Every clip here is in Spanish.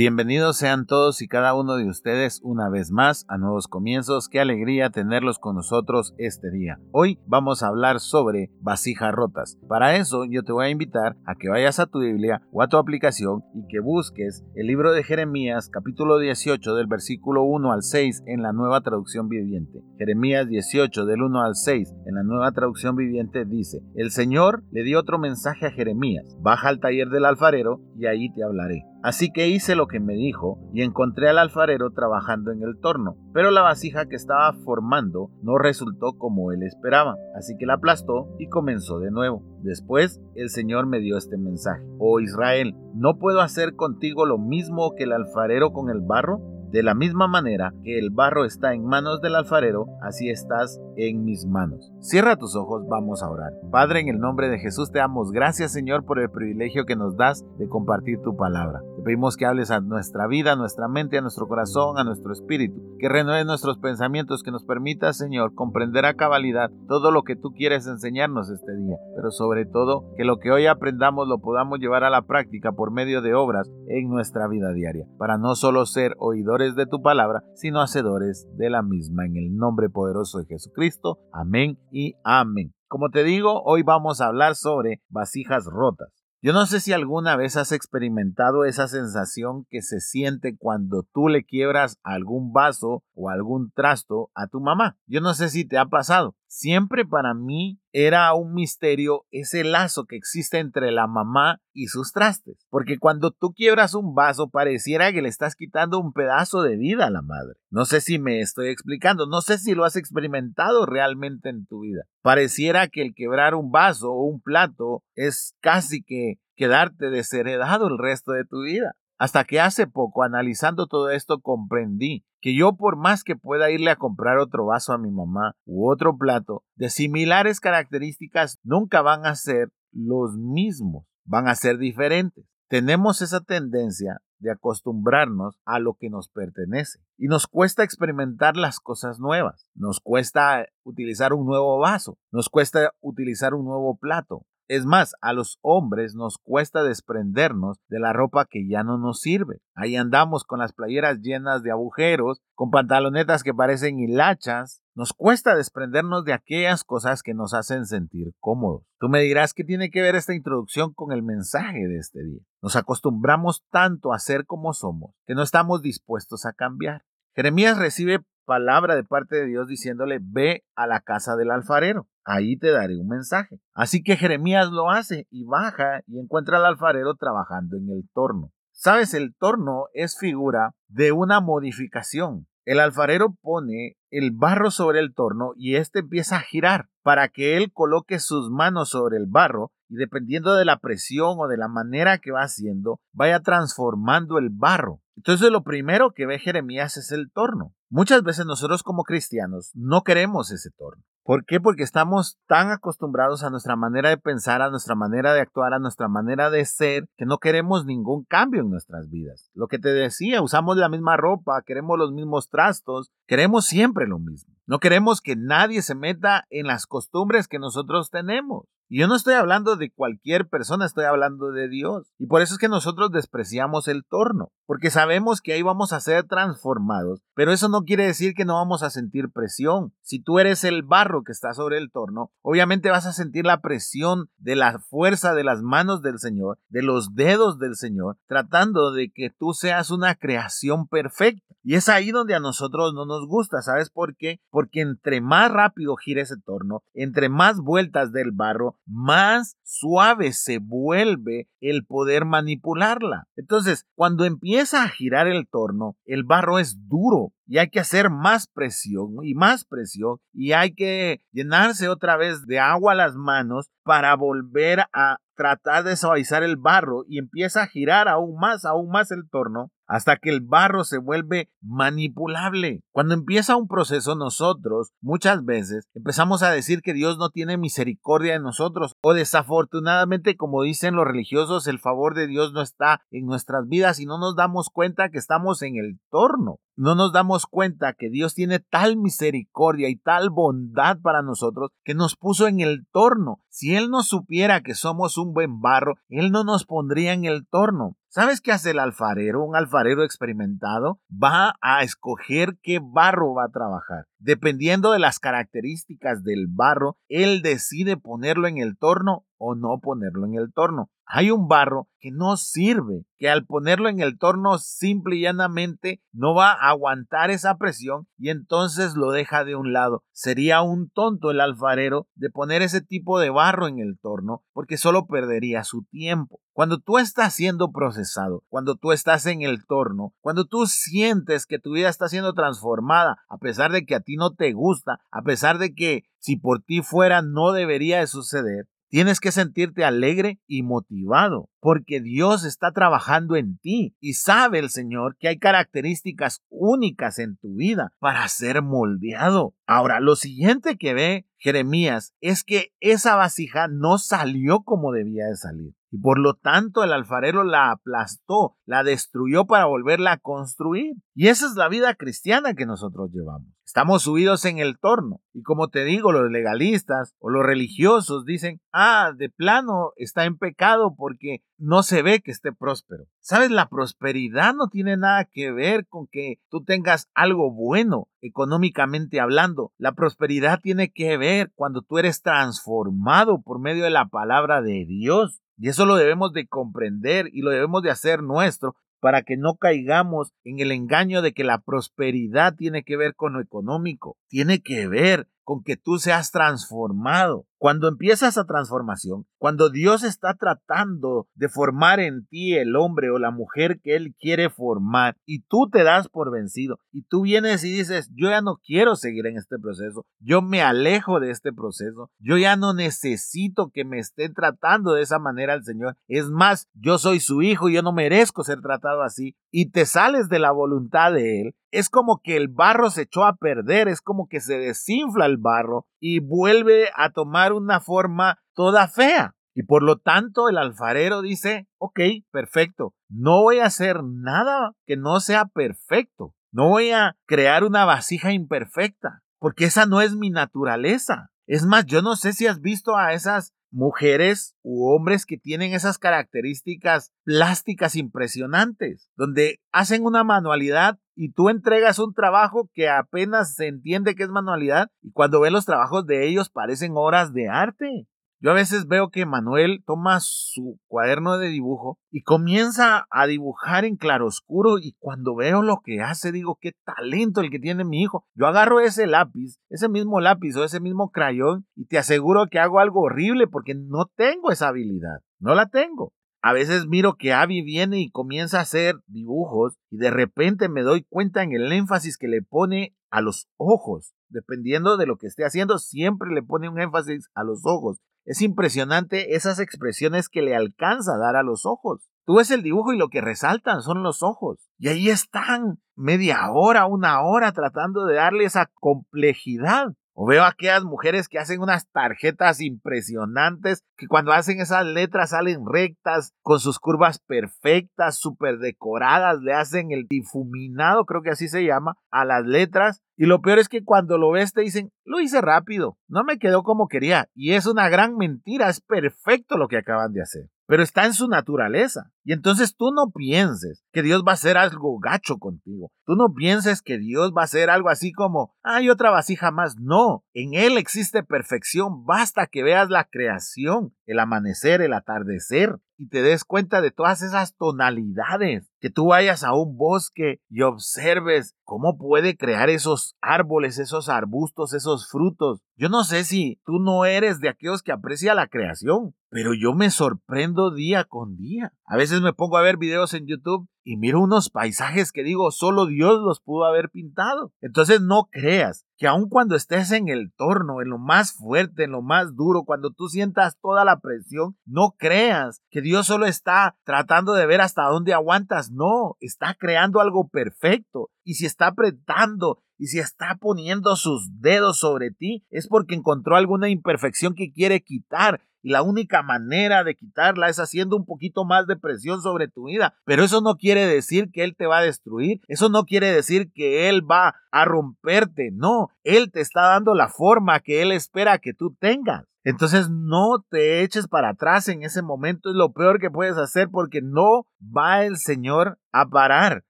Bienvenidos sean todos y cada uno de ustedes una vez más a Nuevos Comienzos. Qué alegría tenerlos con nosotros este día. Hoy vamos a hablar sobre vasijas rotas. Para eso yo te voy a invitar a que vayas a tu Biblia o a tu aplicación y que busques el libro de Jeremías capítulo 18 del versículo 1 al 6 en la nueva traducción viviente. Jeremías 18 del 1 al 6 en la nueva traducción viviente dice, el Señor le dio otro mensaje a Jeremías, baja al taller del alfarero y ahí te hablaré. Así que hice lo que me dijo y encontré al alfarero trabajando en el torno, pero la vasija que estaba formando no resultó como él esperaba, así que la aplastó y comenzó de nuevo. Después el Señor me dio este mensaje, Oh Israel, ¿no puedo hacer contigo lo mismo que el alfarero con el barro? De la misma manera que el barro está en manos del alfarero, así estás en mis manos. Cierra tus ojos, vamos a orar. Padre, en el nombre de Jesús te damos gracias, Señor, por el privilegio que nos das de compartir tu palabra. Te pedimos que hables a nuestra vida, a nuestra mente, a nuestro corazón, a nuestro espíritu, que renueve nuestros pensamientos, que nos permita, Señor, comprender a cabalidad todo lo que tú quieres enseñarnos este día, pero sobre todo que lo que hoy aprendamos lo podamos llevar a la práctica por medio de obras en nuestra vida diaria, para no solo ser oidores de tu palabra, sino hacedores de la misma. En el nombre poderoso de Jesucristo. Amén y amén. Como te digo, hoy vamos a hablar sobre vasijas rotas. Yo no sé si alguna vez has experimentado esa sensación que se siente cuando tú le quiebras algún vaso o algún trasto a tu mamá. Yo no sé si te ha pasado. Siempre para mí era un misterio ese lazo que existe entre la mamá y sus trastes. Porque cuando tú quiebras un vaso pareciera que le estás quitando un pedazo de vida a la madre. No sé si me estoy explicando, no sé si lo has experimentado realmente en tu vida. Pareciera que el quebrar un vaso o un plato es casi que quedarte desheredado el resto de tu vida. Hasta que hace poco, analizando todo esto, comprendí que yo por más que pueda irle a comprar otro vaso a mi mamá u otro plato de similares características, nunca van a ser los mismos, van a ser diferentes. Tenemos esa tendencia de acostumbrarnos a lo que nos pertenece y nos cuesta experimentar las cosas nuevas, nos cuesta utilizar un nuevo vaso, nos cuesta utilizar un nuevo plato, es más, a los hombres nos cuesta desprendernos de la ropa que ya no nos sirve. Ahí andamos con las playeras llenas de agujeros, con pantalonetas que parecen hilachas. Nos cuesta desprendernos de aquellas cosas que nos hacen sentir cómodos. Tú me dirás qué tiene que ver esta introducción con el mensaje de este día. Nos acostumbramos tanto a ser como somos que no estamos dispuestos a cambiar. Jeremías recibe palabra de parte de Dios diciéndole, ve a la casa del alfarero, ahí te daré un mensaje. Así que Jeremías lo hace y baja y encuentra al alfarero trabajando en el torno. Sabes, el torno es figura de una modificación. El alfarero pone el barro sobre el torno y éste empieza a girar para que él coloque sus manos sobre el barro y dependiendo de la presión o de la manera que va haciendo, vaya transformando el barro. Entonces lo primero que ve Jeremías es el torno. Muchas veces nosotros como cristianos no queremos ese torno. ¿Por qué? Porque estamos tan acostumbrados a nuestra manera de pensar, a nuestra manera de actuar, a nuestra manera de ser, que no queremos ningún cambio en nuestras vidas. Lo que te decía, usamos la misma ropa, queremos los mismos trastos, queremos siempre lo mismo. No queremos que nadie se meta en las costumbres que nosotros tenemos. Y yo no estoy hablando de cualquier persona, estoy hablando de Dios. Y por eso es que nosotros despreciamos el torno, porque sabemos que ahí vamos a ser transformados, pero eso no quiere decir que no vamos a sentir presión. Si tú eres el barro que está sobre el torno, obviamente vas a sentir la presión de la fuerza de las manos del Señor, de los dedos del Señor, tratando de que tú seas una creación perfecta. Y es ahí donde a nosotros no nos gusta, ¿sabes por qué? Porque entre más rápido gira ese torno, entre más vueltas del barro, más suave se vuelve el poder manipularla. Entonces, cuando empieza a girar el torno, el barro es duro y hay que hacer más presión y más presión y hay que llenarse otra vez de agua las manos para volver a tratar de suavizar el barro y empieza a girar aún más, aún más el torno hasta que el barro se vuelve manipulable. Cuando empieza un proceso nosotros muchas veces empezamos a decir que Dios no tiene misericordia de nosotros o desafortunadamente como dicen los religiosos el favor de Dios no está en nuestras vidas y no nos damos cuenta que estamos en el torno. No nos damos cuenta que Dios tiene tal misericordia y tal bondad para nosotros que nos puso en el torno. Si Él no supiera que somos un buen barro, Él no nos pondría en el torno. ¿Sabes qué hace el alfarero? Un alfarero experimentado va a escoger qué barro va a trabajar. Dependiendo de las características del barro, él decide ponerlo en el torno o no ponerlo en el torno. Hay un barro que no sirve, que al ponerlo en el torno simple y llanamente no va a aguantar esa presión y entonces lo deja de un lado. Sería un tonto el alfarero de poner ese tipo de barro en el torno porque solo perdería su tiempo. Cuando tú estás siendo procesado, cuando tú estás en el torno, cuando tú sientes que tu vida está siendo transformada, a pesar de que a ti no te gusta, a pesar de que si por ti fuera no debería de suceder, Tienes que sentirte alegre y motivado porque Dios está trabajando en ti y sabe el Señor que hay características únicas en tu vida para ser moldeado. Ahora, lo siguiente que ve Jeremías es que esa vasija no salió como debía de salir. Y por lo tanto el alfarero la aplastó, la destruyó para volverla a construir. Y esa es la vida cristiana que nosotros llevamos. Estamos subidos en el torno. Y como te digo, los legalistas o los religiosos dicen, ah, de plano está en pecado porque no se ve que esté próspero. Sabes, la prosperidad no tiene nada que ver con que tú tengas algo bueno económicamente hablando. La prosperidad tiene que ver cuando tú eres transformado por medio de la palabra de Dios. Y eso lo debemos de comprender y lo debemos de hacer nuestro para que no caigamos en el engaño de que la prosperidad tiene que ver con lo económico, tiene que ver con que tú seas transformado. Cuando empiezas esa transformación, cuando Dios está tratando de formar en ti el hombre o la mujer que Él quiere formar y tú te das por vencido y tú vienes y dices, yo ya no quiero seguir en este proceso, yo me alejo de este proceso, yo ya no necesito que me esté tratando de esa manera el Señor, es más, yo soy su hijo y yo no merezco ser tratado así y te sales de la voluntad de Él, es como que el barro se echó a perder, es como que se desinfla el barro y vuelve a tomar una forma toda fea. Y por lo tanto el alfarero dice, ok, perfecto, no voy a hacer nada que no sea perfecto, no voy a crear una vasija imperfecta, porque esa no es mi naturaleza. Es más, yo no sé si has visto a esas mujeres u hombres que tienen esas características plásticas impresionantes, donde hacen una manualidad y tú entregas un trabajo que apenas se entiende que es manualidad y cuando ves los trabajos de ellos parecen obras de arte. Yo a veces veo que Manuel toma su cuaderno de dibujo y comienza a dibujar en claroscuro y cuando veo lo que hace digo, qué talento el que tiene mi hijo. Yo agarro ese lápiz, ese mismo lápiz o ese mismo crayón y te aseguro que hago algo horrible porque no tengo esa habilidad. No la tengo. A veces miro que Abby viene y comienza a hacer dibujos y de repente me doy cuenta en el énfasis que le pone a los ojos. Dependiendo de lo que esté haciendo, siempre le pone un énfasis a los ojos. Es impresionante esas expresiones que le alcanza a dar a los ojos. Tú ves el dibujo y lo que resaltan son los ojos. Y ahí están, media hora, una hora, tratando de darle esa complejidad. O veo a aquellas mujeres que hacen unas tarjetas impresionantes, que cuando hacen esas letras salen rectas, con sus curvas perfectas, súper decoradas, le hacen el difuminado, creo que así se llama, a las letras. Y lo peor es que cuando lo ves te dicen, lo hice rápido, no me quedó como quería. Y es una gran mentira, es perfecto lo que acaban de hacer pero está en su naturaleza. Y entonces tú no pienses que Dios va a hacer algo gacho contigo. Tú no pienses que Dios va a hacer algo así como, hay otra vasija más. No, en Él existe perfección. Basta que veas la creación, el amanecer, el atardecer, y te des cuenta de todas esas tonalidades. Que tú vayas a un bosque y observes cómo puede crear esos árboles, esos arbustos, esos frutos. Yo no sé si tú no eres de aquellos que aprecia la creación, pero yo me sorprendo día con día. A veces me pongo a ver videos en YouTube y miro unos paisajes que digo, solo Dios los pudo haber pintado. Entonces no creas que aun cuando estés en el torno, en lo más fuerte, en lo más duro, cuando tú sientas toda la presión, no creas que Dios solo está tratando de ver hasta dónde aguantas. No, está creando algo perfecto. Y si está apretando y si está poniendo sus dedos sobre ti, es porque encontró alguna imperfección que quiere quitar y la única manera de quitarla es haciendo un poquito más de presión sobre tu vida. Pero eso no quiere decir que Él te va a destruir, eso no quiere decir que Él va a romperte, no, Él te está dando la forma que Él espera que tú tengas. Entonces no te eches para atrás en ese momento, es lo peor que puedes hacer porque no va el Señor a parar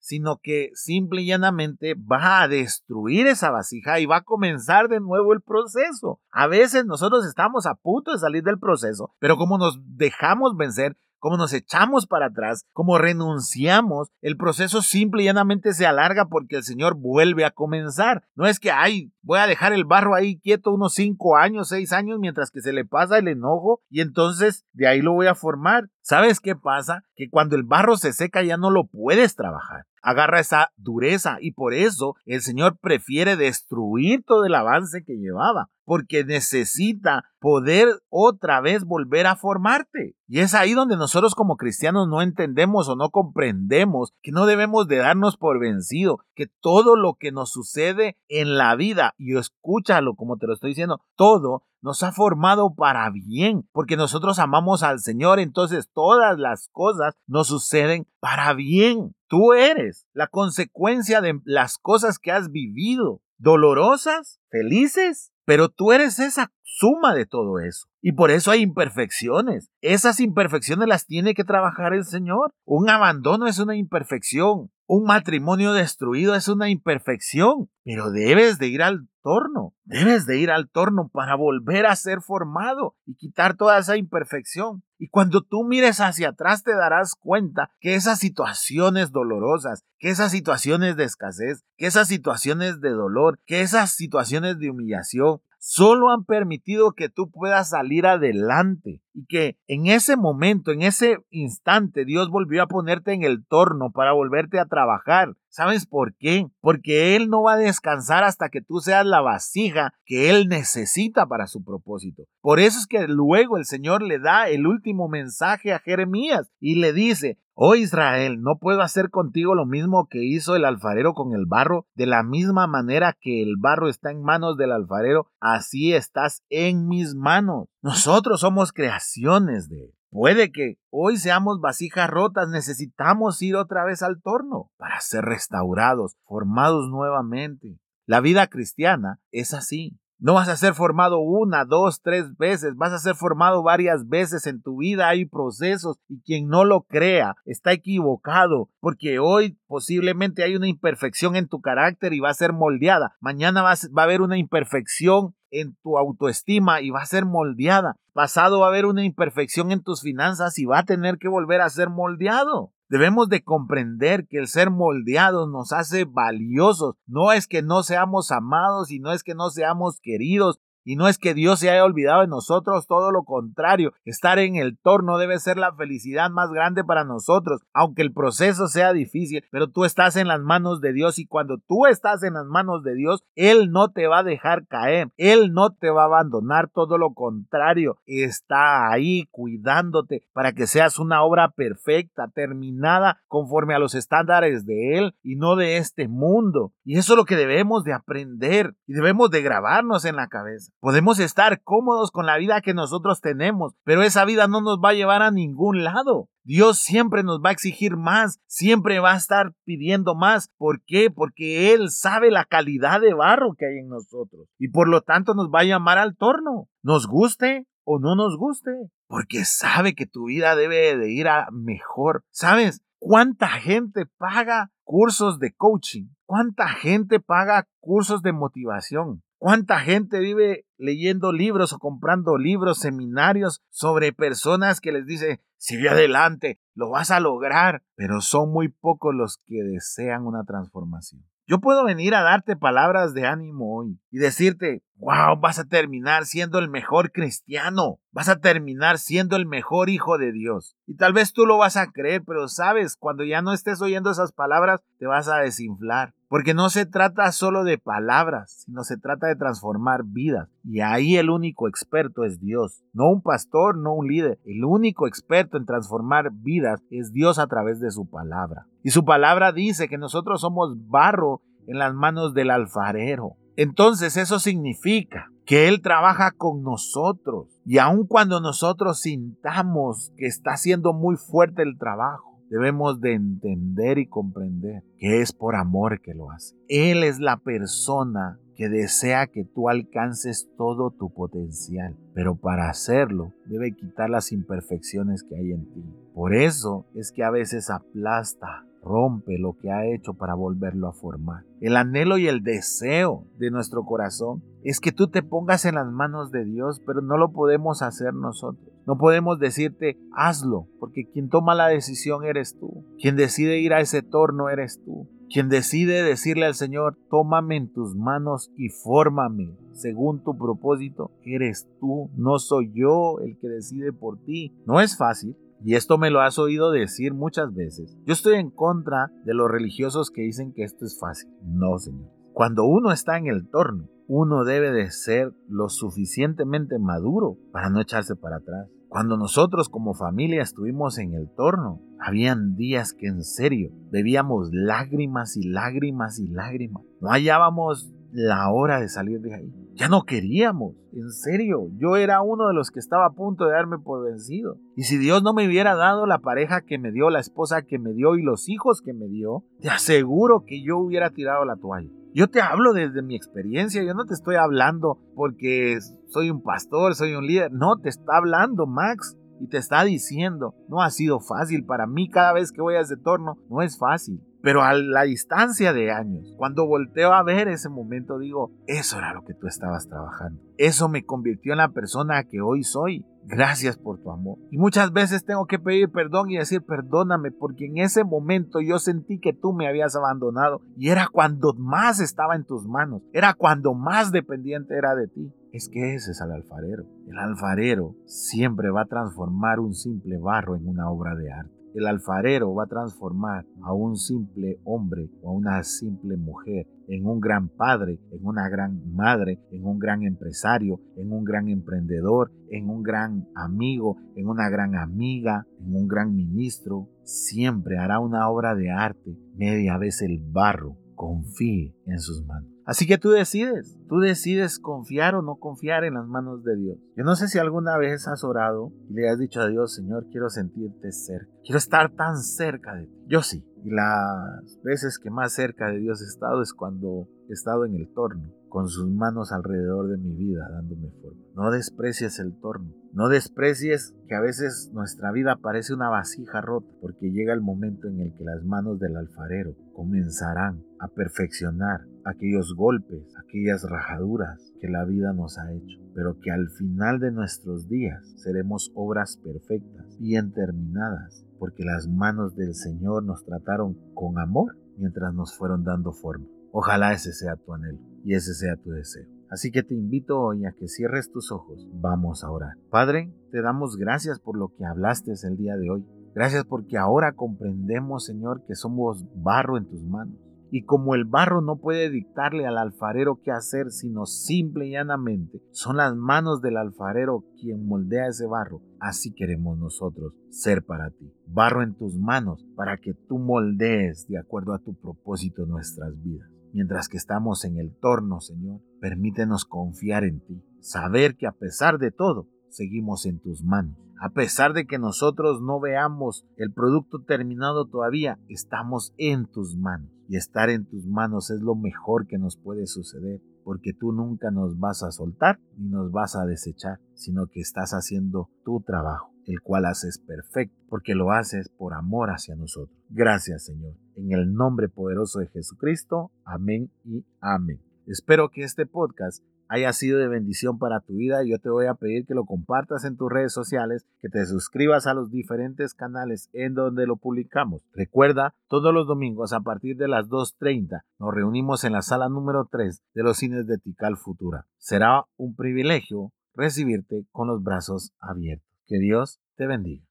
sino que simple y llanamente va a destruir esa vasija y va a comenzar de nuevo el proceso. A veces nosotros estamos a punto de salir del proceso, pero como nos dejamos vencer, como nos echamos para atrás, como renunciamos, el proceso simple y llanamente se alarga porque el Señor vuelve a comenzar. No es que, ay, voy a dejar el barro ahí quieto unos cinco años, seis años, mientras que se le pasa el enojo y entonces de ahí lo voy a formar. ¿Sabes qué pasa? Que cuando el barro se seca ya no lo puedes trabajar agarra esa dureza y por eso el Señor prefiere destruir todo el avance que llevaba, porque necesita poder otra vez volver a formarte. Y es ahí donde nosotros como cristianos no entendemos o no comprendemos que no debemos de darnos por vencido, que todo lo que nos sucede en la vida, y escúchalo como te lo estoy diciendo, todo nos ha formado para bien, porque nosotros amamos al Señor, entonces todas las cosas nos suceden para bien. Tú eres la consecuencia de las cosas que has vivido, dolorosas, felices, pero tú eres esa suma de todo eso. Y por eso hay imperfecciones. Esas imperfecciones las tiene que trabajar el Señor. Un abandono es una imperfección. Un matrimonio destruido es una imperfección. Pero debes de ir al torno. Debes de ir al torno para volver a ser formado y quitar toda esa imperfección. Y cuando tú mires hacia atrás te darás cuenta que esas situaciones dolorosas, que esas situaciones de escasez, que esas situaciones de dolor, que esas situaciones de humillación, solo han permitido que tú puedas salir adelante y que en ese momento, en ese instante, Dios volvió a ponerte en el torno para volverte a trabajar. ¿Sabes por qué? Porque Él no va a descansar hasta que tú seas la vasija que Él necesita para su propósito. Por eso es que luego el Señor le da el último mensaje a Jeremías y le dice, Oh Israel, no puedo hacer contigo lo mismo que hizo el alfarero con el barro, de la misma manera que el barro está en manos del alfarero, así estás en mis manos. Nosotros somos creaciones de él. Puede que hoy seamos vasijas rotas, necesitamos ir otra vez al torno para ser restaurados, formados nuevamente. La vida cristiana es así. No vas a ser formado una, dos, tres veces, vas a ser formado varias veces en tu vida. Hay procesos y quien no lo crea está equivocado porque hoy posiblemente hay una imperfección en tu carácter y va a ser moldeada. Mañana va a haber una imperfección en tu autoestima y va a ser moldeada. Pasado va a haber una imperfección en tus finanzas y va a tener que volver a ser moldeado. Debemos de comprender que el ser moldeados nos hace valiosos. No es que no seamos amados y no es que no seamos queridos, y no es que Dios se haya olvidado de nosotros, todo lo contrario. Estar en el torno debe ser la felicidad más grande para nosotros, aunque el proceso sea difícil, pero tú estás en las manos de Dios y cuando tú estás en las manos de Dios, Él no te va a dejar caer, Él no te va a abandonar, todo lo contrario, está ahí cuidándote para que seas una obra perfecta, terminada conforme a los estándares de Él y no de este mundo. Y eso es lo que debemos de aprender y debemos de grabarnos en la cabeza. Podemos estar cómodos con la vida que nosotros tenemos, pero esa vida no nos va a llevar a ningún lado. Dios siempre nos va a exigir más, siempre va a estar pidiendo más. ¿Por qué? Porque Él sabe la calidad de barro que hay en nosotros y por lo tanto nos va a llamar al torno, nos guste o no nos guste, porque sabe que tu vida debe de ir a mejor. ¿Sabes cuánta gente paga cursos de coaching? ¿Cuánta gente paga cursos de motivación? ¿Cuánta gente vive leyendo libros o comprando libros, seminarios sobre personas que les dice, sigue adelante, lo vas a lograr? Pero son muy pocos los que desean una transformación. Yo puedo venir a darte palabras de ánimo hoy y decirte, wow, vas a terminar siendo el mejor cristiano, vas a terminar siendo el mejor hijo de Dios. Y tal vez tú lo vas a creer, pero sabes, cuando ya no estés oyendo esas palabras, te vas a desinflar. Porque no se trata solo de palabras, sino se trata de transformar vidas. Y ahí el único experto es Dios. No un pastor, no un líder. El único experto en transformar vidas es Dios a través de su palabra. Y su palabra dice que nosotros somos barro en las manos del alfarero. Entonces eso significa que Él trabaja con nosotros. Y aun cuando nosotros sintamos que está siendo muy fuerte el trabajo, debemos de entender y comprender que es por amor que lo hace. Él es la persona que desea que tú alcances todo tu potencial, pero para hacerlo debe quitar las imperfecciones que hay en ti. Por eso es que a veces aplasta, rompe lo que ha hecho para volverlo a formar. El anhelo y el deseo de nuestro corazón es que tú te pongas en las manos de Dios, pero no lo podemos hacer nosotros. No podemos decirte, hazlo, porque quien toma la decisión eres tú. Quien decide ir a ese torno eres tú. Quien decide decirle al Señor, tómame en tus manos y fórmame según tu propósito, eres tú, no soy yo el que decide por ti. No es fácil, y esto me lo has oído decir muchas veces. Yo estoy en contra de los religiosos que dicen que esto es fácil. No, Señor. Cuando uno está en el torno, uno debe de ser lo suficientemente maduro para no echarse para atrás. Cuando nosotros como familia estuvimos en el torno, habían días que en serio bebíamos lágrimas y lágrimas y lágrimas. No hallábamos la hora de salir de ahí. Ya no queríamos, en serio. Yo era uno de los que estaba a punto de darme por vencido. Y si Dios no me hubiera dado la pareja que me dio, la esposa que me dio y los hijos que me dio, te aseguro que yo hubiera tirado la toalla. Yo te hablo desde mi experiencia, yo no te estoy hablando porque soy un pastor, soy un líder, no, te está hablando Max y te está diciendo, no ha sido fácil para mí cada vez que voy a ese torno, no es fácil. Pero a la distancia de años, cuando volteo a ver ese momento, digo, eso era lo que tú estabas trabajando. Eso me convirtió en la persona que hoy soy. Gracias por tu amor. Y muchas veces tengo que pedir perdón y decir perdóname porque en ese momento yo sentí que tú me habías abandonado y era cuando más estaba en tus manos, era cuando más dependiente era de ti. Es que ese es el alfarero. El alfarero siempre va a transformar un simple barro en una obra de arte. El alfarero va a transformar a un simple hombre o a una simple mujer en un gran padre, en una gran madre, en un gran empresario, en un gran emprendedor, en un gran amigo, en una gran amiga, en un gran ministro. Siempre hará una obra de arte media vez el barro confíe en sus manos. Así que tú decides, tú decides confiar o no confiar en las manos de Dios. Yo no sé si alguna vez has orado y le has dicho a Dios, Señor, quiero sentirte cerca, quiero estar tan cerca de ti. Yo sí, y las veces que más cerca de Dios he estado es cuando he estado en el torno, con sus manos alrededor de mi vida, dándome forma. No desprecies el torno, no desprecies que a veces nuestra vida parece una vasija rota, porque llega el momento en el que las manos del alfarero comenzarán a perfeccionar aquellos golpes, aquellas rajaduras que la vida nos ha hecho, pero que al final de nuestros días seremos obras perfectas, bien terminadas, porque las manos del Señor nos trataron con amor mientras nos fueron dando forma. Ojalá ese sea tu anhelo y ese sea tu deseo. Así que te invito hoy a que cierres tus ojos. Vamos a orar. Padre, te damos gracias por lo que hablaste el día de hoy. Gracias porque ahora comprendemos, Señor, que somos barro en tus manos. Y como el barro no puede dictarle al alfarero qué hacer, sino simple y llanamente, son las manos del alfarero quien moldea ese barro. Así queremos nosotros ser para ti. Barro en tus manos para que tú moldees de acuerdo a tu propósito nuestras vidas. Mientras que estamos en el torno, Señor, permítenos confiar en ti, saber que a pesar de todo, seguimos en tus manos. A pesar de que nosotros no veamos el producto terminado todavía, estamos en tus manos. Y estar en tus manos es lo mejor que nos puede suceder, porque tú nunca nos vas a soltar ni nos vas a desechar, sino que estás haciendo tu trabajo, el cual haces perfecto, porque lo haces por amor hacia nosotros. Gracias Señor. En el nombre poderoso de Jesucristo. Amén y amén. Espero que este podcast haya sido de bendición para tu vida. Yo te voy a pedir que lo compartas en tus redes sociales, que te suscribas a los diferentes canales en donde lo publicamos. Recuerda, todos los domingos a partir de las 2.30 nos reunimos en la sala número 3 de los cines de Tical Futura. Será un privilegio recibirte con los brazos abiertos. Que Dios te bendiga.